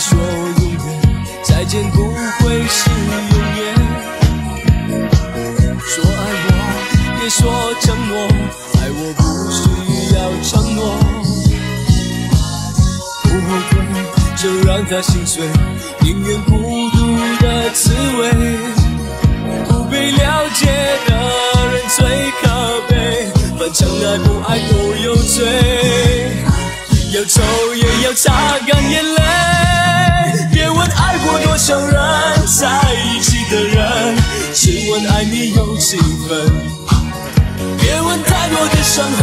说永远再见不会是永远。说爱我，别说承诺，爱我不需要承诺。不后悔，就让它心碎，宁愿孤独的滋味。不被了解的人最可悲，反正爱不爱都有罪。要走也要擦伤痕，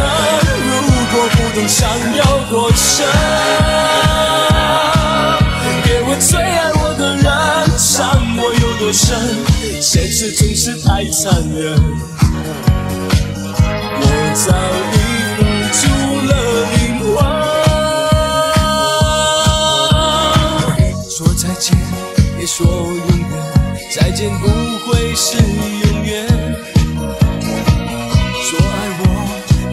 如果不懂想有多深。别问最爱我的人，伤我有多深，现实总是太残忍。我早已付出了灵魂。说再见，别说永远，再见不会是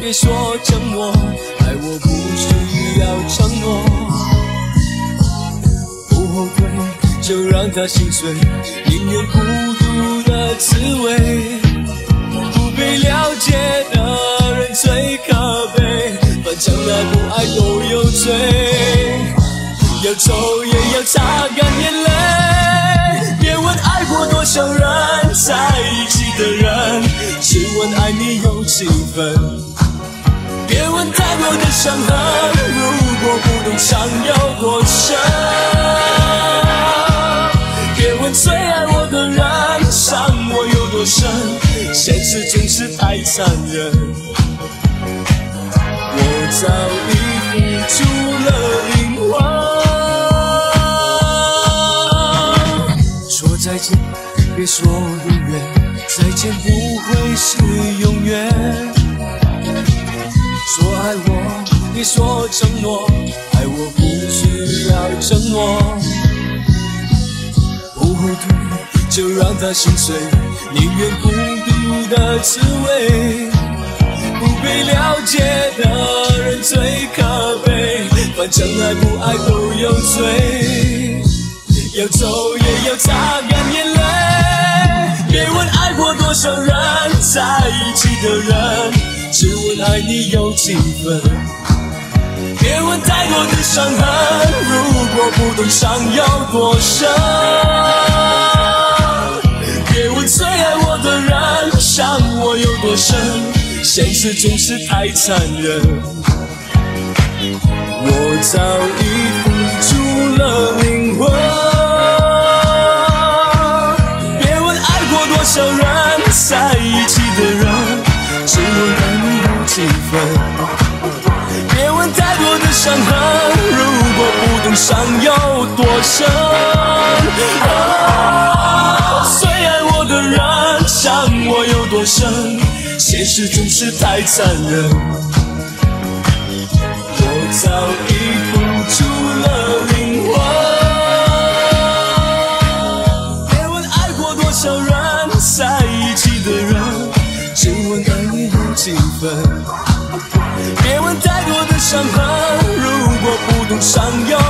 别说承诺，爱我不需要承诺。不后退，就让它心碎，宁愿孤独的滋味。不被了解的人最可悲，反正爱不爱都有罪。要走也要擦干眼泪，别问爱过多少人，在一起的人，只问爱你有几分。别问太多的伤痕，如果不懂伤有多深。别问最爱我的人，伤我有多深，现实总是太残忍。我早已付出了灵魂。说再见，别说永远，再见不会是永远。说承诺，爱我不需要承诺。不后退，就让它心碎，宁愿孤独的滋味。不被了解的人最可悲，反正爱不爱都有罪。要走也要擦干眼泪，别问爱过多少人，在一起的人，只问爱你有几分。太多的伤痕，如果不懂伤有多深。别问最爱我的人，伤我有多深，现实总是太残忍。我早已伤痕，如果不懂伤有多深。啊最爱我的人，伤我有多深，现实总是太残忍。我早已付出了灵魂。别问爱过多少人，在一起的人，只问爱你有几分。别问太多的伤痕，上有。